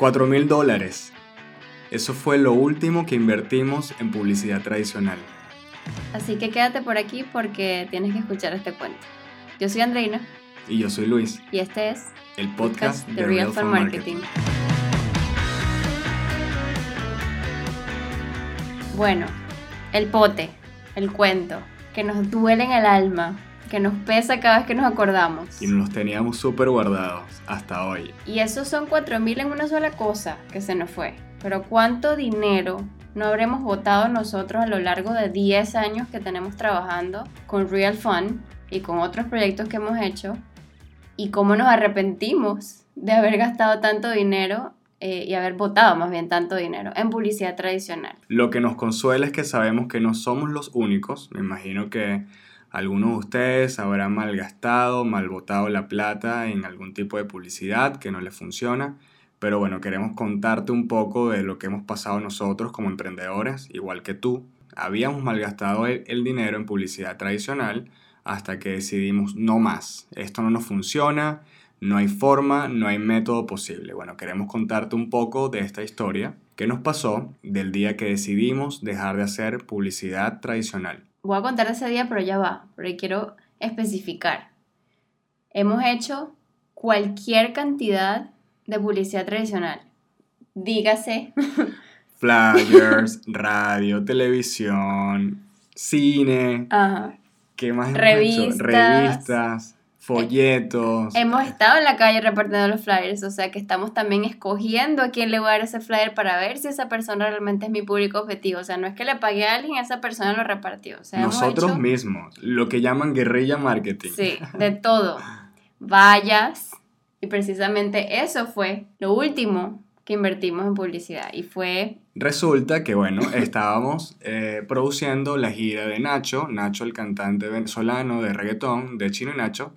4 mil dólares. Eso fue lo último que invertimos en publicidad tradicional. Así que quédate por aquí porque tienes que escuchar este cuento. Yo soy Andreina. Y yo soy Luis. Y este es el podcast, de Real, Fun Marketing. Bueno, el pote, el cuento, que nos duele en el alma, que nos pesa cada vez que nos acordamos. Y nos los teníamos súper guardados hasta hoy. Y esos son 4.000 en una sola cosa que se nos fue. Pero ¿cuánto dinero no habremos votado nosotros a lo largo de 10 años que tenemos trabajando con Real Fun y con otros proyectos que hemos hecho? ¿Y cómo nos arrepentimos de haber gastado tanto dinero eh, y haber votado más bien tanto dinero en publicidad tradicional? Lo que nos consuela es que sabemos que no somos los únicos. Me imagino que algunos de ustedes habrán malgastado, malbotado la plata en algún tipo de publicidad que no les funciona. Pero bueno, queremos contarte un poco de lo que hemos pasado nosotros como emprendedores, igual que tú. Habíamos malgastado el, el dinero en publicidad tradicional hasta que decidimos no más. Esto no nos funciona, no hay forma, no hay método posible. Bueno, queremos contarte un poco de esta historia que nos pasó del día que decidimos dejar de hacer publicidad tradicional voy a contar ese día, pero ya va, porque quiero especificar. Hemos hecho cualquier cantidad de publicidad tradicional. Dígase. Flyers, radio, televisión, cine. Ajá. ¿Qué más? Revistas. Revistas folletos. Hemos estado en la calle repartiendo los flyers, o sea que estamos también escogiendo a quién le voy a dar ese flyer para ver si esa persona realmente es mi público objetivo. O sea, no es que le pagué a alguien, esa persona lo repartió. O sea, Nosotros mismos, lo que llaman guerrilla marketing. Sí, de todo. Vallas. Y precisamente eso fue lo último que invertimos en publicidad. Y fue... Resulta que, bueno, estábamos eh, produciendo la gira de Nacho, Nacho el cantante venezolano de reggaetón, de Chino y Nacho,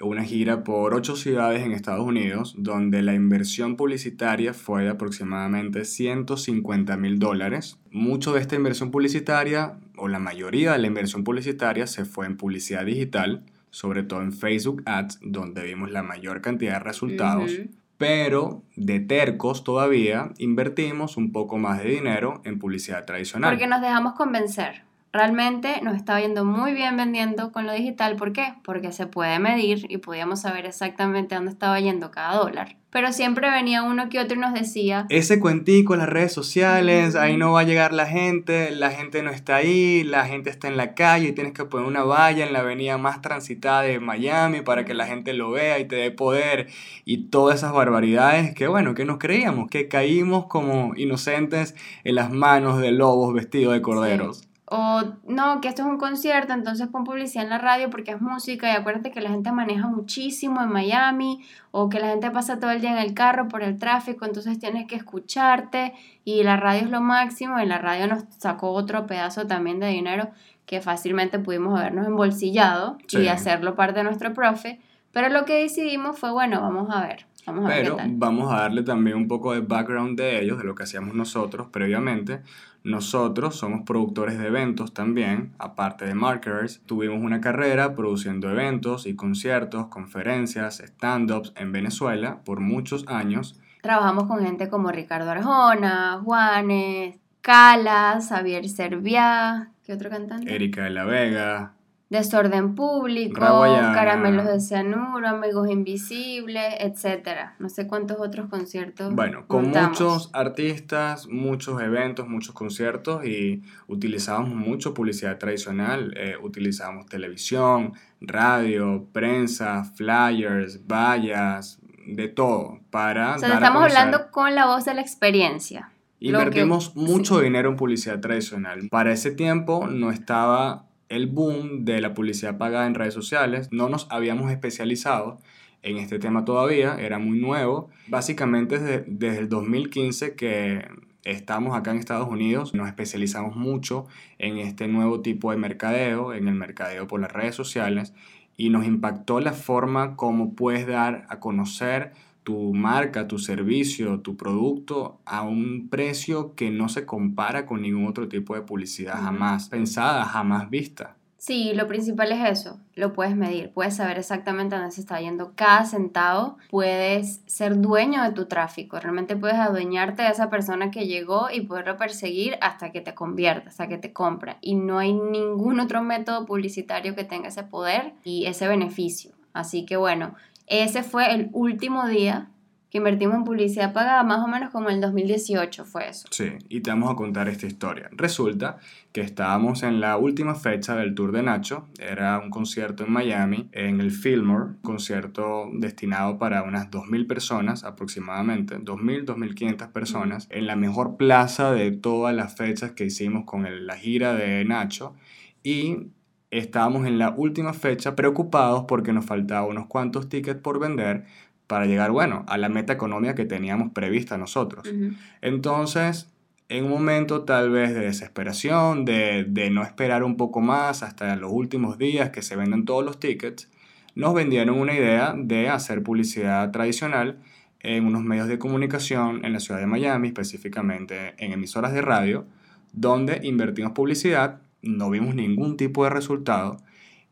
una gira por ocho ciudades en Estados Unidos, donde la inversión publicitaria fue de aproximadamente 150 mil dólares. Mucho de esta inversión publicitaria, o la mayoría de la inversión publicitaria, se fue en publicidad digital, sobre todo en Facebook Ads, donde vimos la mayor cantidad de resultados pero de tercos todavía invertimos un poco más de dinero en publicidad tradicional. Porque nos dejamos convencer. Realmente nos estaba yendo muy bien vendiendo con lo digital. ¿Por qué? Porque se puede medir y podíamos saber exactamente dónde estaba yendo cada dólar. Pero siempre venía uno que otro y nos decía... Ese cuentico en las redes sociales, ahí no va a llegar la gente, la gente no está ahí, la gente está en la calle y tienes que poner una valla en la avenida más transitada de Miami para que la gente lo vea y te dé poder y todas esas barbaridades que bueno, que nos creíamos, que caímos como inocentes en las manos de lobos vestidos de corderos. O no, que esto es un concierto, entonces pon publicidad en la radio porque es música y acuérdate que la gente maneja muchísimo en Miami o que la gente pasa todo el día en el carro por el tráfico, entonces tienes que escucharte y la radio es lo máximo y la radio nos sacó otro pedazo también de dinero que fácilmente pudimos habernos embolsillado y hacerlo parte de nuestro profe, pero lo que decidimos fue, bueno, vamos a ver. Vamos a Pero ver qué tal. vamos a darle también un poco de background de ellos, de lo que hacíamos nosotros previamente. Nosotros somos productores de eventos también, aparte de marketers. Tuvimos una carrera produciendo eventos y conciertos, conferencias, stand-ups en Venezuela por muchos años. Trabajamos con gente como Ricardo Arjona, Juanes, Calas, Javier Serviá, ¿qué otro cantante? Erika de la Vega, Desorden público, Raguayana. Caramelos de cianuro, Amigos Invisibles, etcétera. No sé cuántos otros conciertos. Bueno, con montamos. muchos artistas, muchos eventos, muchos conciertos y utilizábamos mucho publicidad tradicional, eh, utilizábamos televisión, radio, prensa, flyers, vallas, de todo para... O sea, dar estamos hablando con la voz de la experiencia. Lo que- Invertimos mucho sí. dinero en publicidad tradicional. Para ese tiempo no estaba el boom de la publicidad pagada en redes sociales, no nos habíamos especializado en este tema todavía, era muy nuevo. Básicamente desde, desde el 2015 que estamos acá en Estados Unidos, nos especializamos mucho en este nuevo tipo de mercadeo, en el mercadeo por las redes sociales, y nos impactó la forma como puedes dar a conocer tu marca, tu servicio, tu producto a un precio que no se compara con ningún otro tipo de publicidad jamás pensada, jamás vista. Sí, lo principal es eso, lo puedes medir, puedes saber exactamente dónde se está yendo cada centavo, puedes ser dueño de tu tráfico, realmente puedes adueñarte de esa persona que llegó y poderlo perseguir hasta que te convierta, hasta que te compra. Y no hay ningún otro método publicitario que tenga ese poder y ese beneficio. Así que bueno, ese fue el último día que invertimos en publicidad pagada, más o menos como el 2018 fue eso. Sí, y te vamos a contar esta historia. Resulta que estábamos en la última fecha del tour de Nacho, era un concierto en Miami, en el Fillmore, concierto destinado para unas 2.000 personas aproximadamente, 2.000, 2.500 personas, en la mejor plaza de todas las fechas que hicimos con la gira de Nacho, y estábamos en la última fecha preocupados porque nos faltaban unos cuantos tickets por vender para llegar, bueno, a la meta económica que teníamos prevista nosotros. Entonces, en un momento tal vez de desesperación, de, de, no esperar un poco más hasta los últimos días que se vendan todos los tickets, nos vendieron una idea de hacer publicidad tradicional en unos medios de comunicación en la ciudad de Miami, específicamente en emisoras de radio, donde invertimos publicidad, no vimos ningún tipo de resultado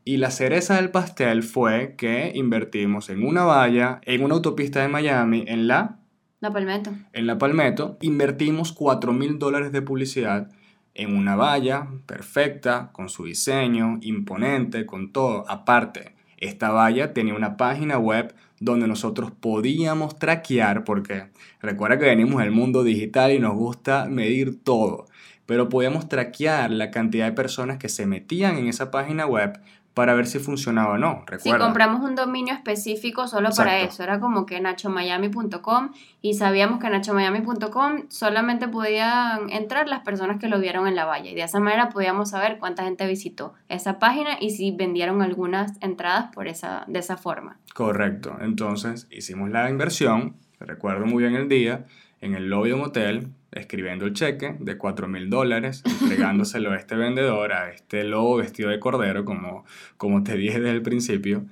y la cereza del pastel fue que invertimos en una valla, en una autopista de Miami, en la... La Palmetto. En la Palmetto. Invertimos 4 mil dólares de publicidad en una valla perfecta, con su diseño, imponente, con todo. Aparte, esta valla tenía una página web donde nosotros podíamos traquear, porque recuerda que venimos del mundo digital y nos gusta medir todo, pero podíamos traquear la cantidad de personas que se metían en esa página web para ver si funcionaba o no. Si compramos un dominio específico solo para eso, era como que nachomiami.com y sabíamos que nachomiami.com solamente podían entrar las personas que lo vieron en la valla y de esa manera podíamos saber cuánta gente visitó esa página y si vendieron algunas entradas por esa, de esa forma. Correcto, entonces hicimos la inversión, recuerdo muy bien el día, en el lobby de un hotel, escribiendo el cheque de 4 mil dólares, entregándoselo a este vendedor, a este lobo vestido de cordero, como, como te dije desde el principio.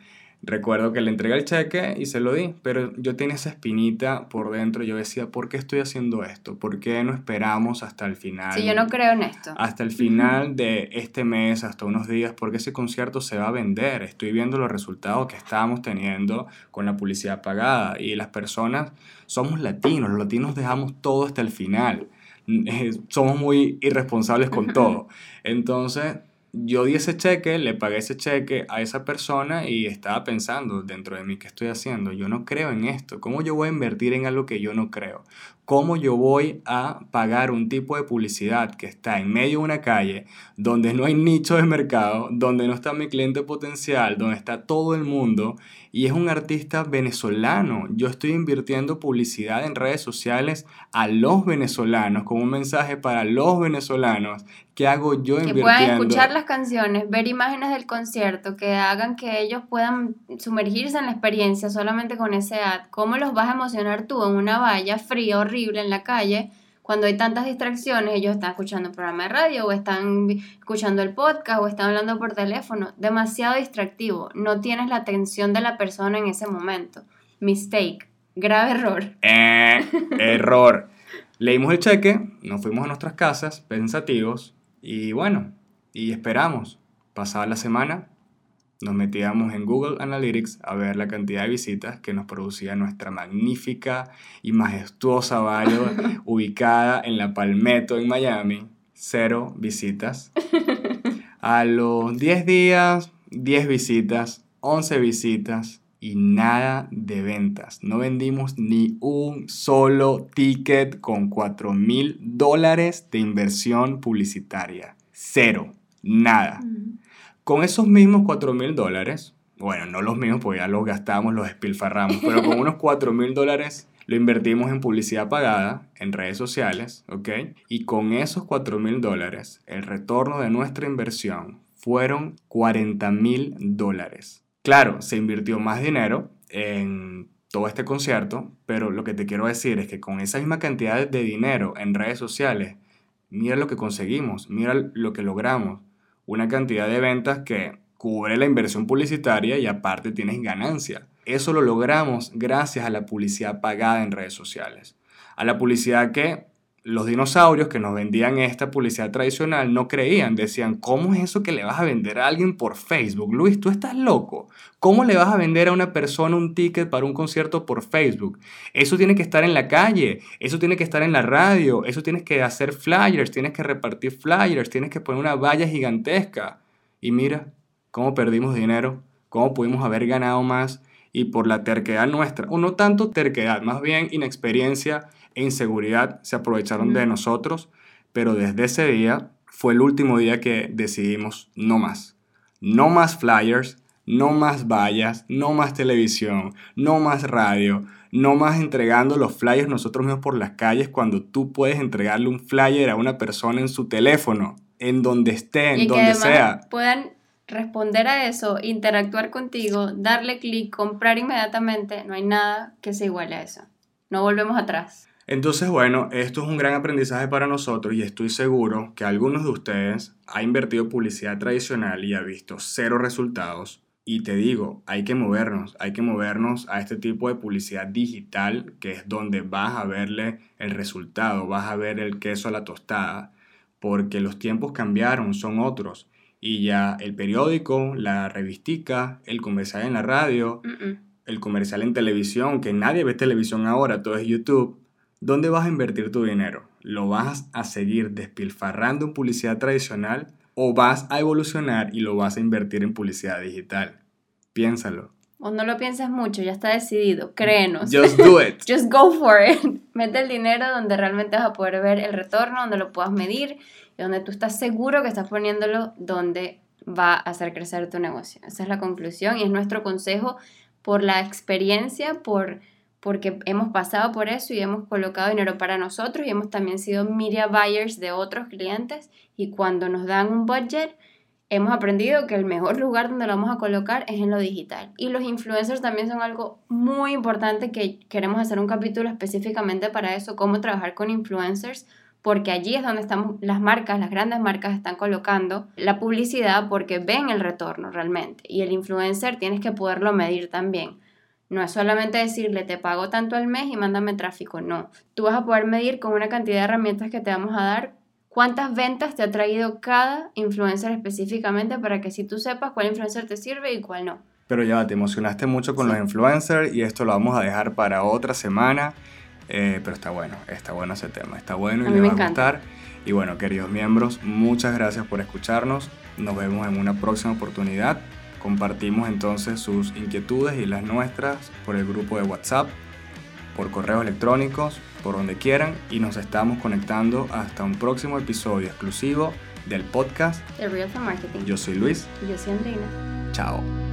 Recuerdo que le entregué el cheque y se lo di, pero yo tenía esa espinita por dentro. Yo decía, ¿por qué estoy haciendo esto? ¿Por qué no esperamos hasta el final? Sí, yo no creo en esto. Hasta el final de este mes, hasta unos días, porque ese concierto se va a vender. Estoy viendo los resultados que estábamos teniendo con la publicidad pagada y las personas somos latinos, los latinos dejamos todo hasta el final. Eh, somos muy irresponsables con todo. Entonces, yo di ese cheque, le pagué ese cheque a esa persona y estaba pensando dentro de mí, ¿qué estoy haciendo? Yo no creo en esto. ¿Cómo yo voy a invertir en algo que yo no creo? ¿Cómo yo voy a pagar un tipo de publicidad que está en medio de una calle, donde no hay nicho de mercado, donde no está mi cliente potencial, donde está todo el mundo y es un artista venezolano? Yo estoy invirtiendo publicidad en redes sociales a los venezolanos con un mensaje para los venezolanos. ¿Qué hago yo invirtiendo? Que puedan escuchar las canciones, ver imágenes del concierto, que hagan que ellos puedan sumergirse en la experiencia solamente con ese ad. ¿Cómo los vas a emocionar tú en una valla fría, horrible en la calle? Cuando hay tantas distracciones, ellos están escuchando un programa de radio o están escuchando el podcast o están hablando por teléfono. Demasiado distractivo. No tienes la atención de la persona en ese momento. Mistake. Grave error. Eh, error. Leímos el cheque, nos fuimos a nuestras casas pensativos y bueno, y esperamos. Pasada la semana, nos metíamos en Google Analytics a ver la cantidad de visitas que nos producía nuestra magnífica y majestuosa valla ubicada en la Palmetto en Miami. Cero visitas. A los 10 días, 10 visitas, 11 visitas y nada de ventas. No vendimos ni un solo ticket con 4 mil dólares de inversión publicitaria. Cero. Nada. Con esos mismos 4 mil dólares, bueno, no los mismos porque ya los gastamos, los despilfarramos, pero con unos 4 mil dólares lo invertimos en publicidad pagada, en redes sociales, ¿ok? Y con esos 4 mil dólares, el retorno de nuestra inversión fueron 40 mil dólares. Claro, se invirtió más dinero en todo este concierto, pero lo que te quiero decir es que con esa misma cantidad de dinero en redes sociales, mira lo que conseguimos, mira lo que logramos una cantidad de ventas que cubre la inversión publicitaria y aparte tienes ganancia. Eso lo logramos gracias a la publicidad pagada en redes sociales. A la publicidad que los dinosaurios que nos vendían esta publicidad tradicional no creían, decían, ¿cómo es eso que le vas a vender a alguien por Facebook? Luis, tú estás loco. ¿Cómo le vas a vender a una persona un ticket para un concierto por Facebook? Eso tiene que estar en la calle, eso tiene que estar en la radio, eso tienes que hacer flyers, tienes que repartir flyers, tienes que poner una valla gigantesca. Y mira, cómo perdimos dinero, cómo pudimos haber ganado más y por la terquedad nuestra, o no tanto terquedad, más bien inexperiencia e inseguridad se aprovecharon de nosotros, pero desde ese día fue el último día que decidimos no más. No más flyers, no más vallas, no más televisión, no más radio, no más entregando los flyers nosotros mismos por las calles cuando tú puedes entregarle un flyer a una persona en su teléfono, en donde esté, en donde sea. Puedan responder a eso, interactuar contigo, darle clic, comprar inmediatamente, no hay nada que se iguale a eso. No volvemos atrás. Entonces, bueno, esto es un gran aprendizaje para nosotros y estoy seguro que algunos de ustedes ha invertido publicidad tradicional y ha visto cero resultados. Y te digo, hay que movernos, hay que movernos a este tipo de publicidad digital, que es donde vas a verle el resultado, vas a ver el queso a la tostada, porque los tiempos cambiaron, son otros. Y ya el periódico, la revistica, el comercial en la radio, el comercial en televisión, que nadie ve televisión ahora, todo es YouTube ¿Dónde vas a invertir tu dinero? ¿Lo vas a seguir despilfarrando en publicidad tradicional o vas a evolucionar y lo vas a invertir en publicidad digital? Piénsalo. O no lo pienses mucho, ya está decidido, créenos. Just do it. Just go for it. Mete el dinero donde realmente vas a poder ver el retorno, donde lo puedas medir y donde tú estás seguro que estás poniéndolo donde va a hacer crecer tu negocio. Esa es la conclusión y es nuestro consejo por la experiencia, por porque hemos pasado por eso y hemos colocado dinero para nosotros y hemos también sido media buyers de otros clientes y cuando nos dan un budget hemos aprendido que el mejor lugar donde lo vamos a colocar es en lo digital. Y los influencers también son algo muy importante que queremos hacer un capítulo específicamente para eso, cómo trabajar con influencers, porque allí es donde estamos las marcas, las grandes marcas están colocando la publicidad porque ven el retorno realmente. Y el influencer tienes que poderlo medir también. No es solamente decirle te pago tanto al mes y mándame tráfico, no. Tú vas a poder medir con una cantidad de herramientas que te vamos a dar cuántas ventas te ha traído cada influencer específicamente para que si tú sepas cuál influencer te sirve y cuál no. Pero ya te emocionaste mucho con los influencers y esto lo vamos a dejar para otra semana. Eh, pero está bueno, está bueno ese tema, está bueno y le va a gustar. Y bueno, queridos miembros, muchas gracias por escucharnos. Nos vemos en una próxima oportunidad. Compartimos entonces sus inquietudes y las nuestras por el grupo de WhatsApp, por correos electrónicos, por donde quieran y nos estamos conectando hasta un próximo episodio exclusivo del podcast The Real Marketing. Yo soy Luis. Y yo soy Andrina. Chao.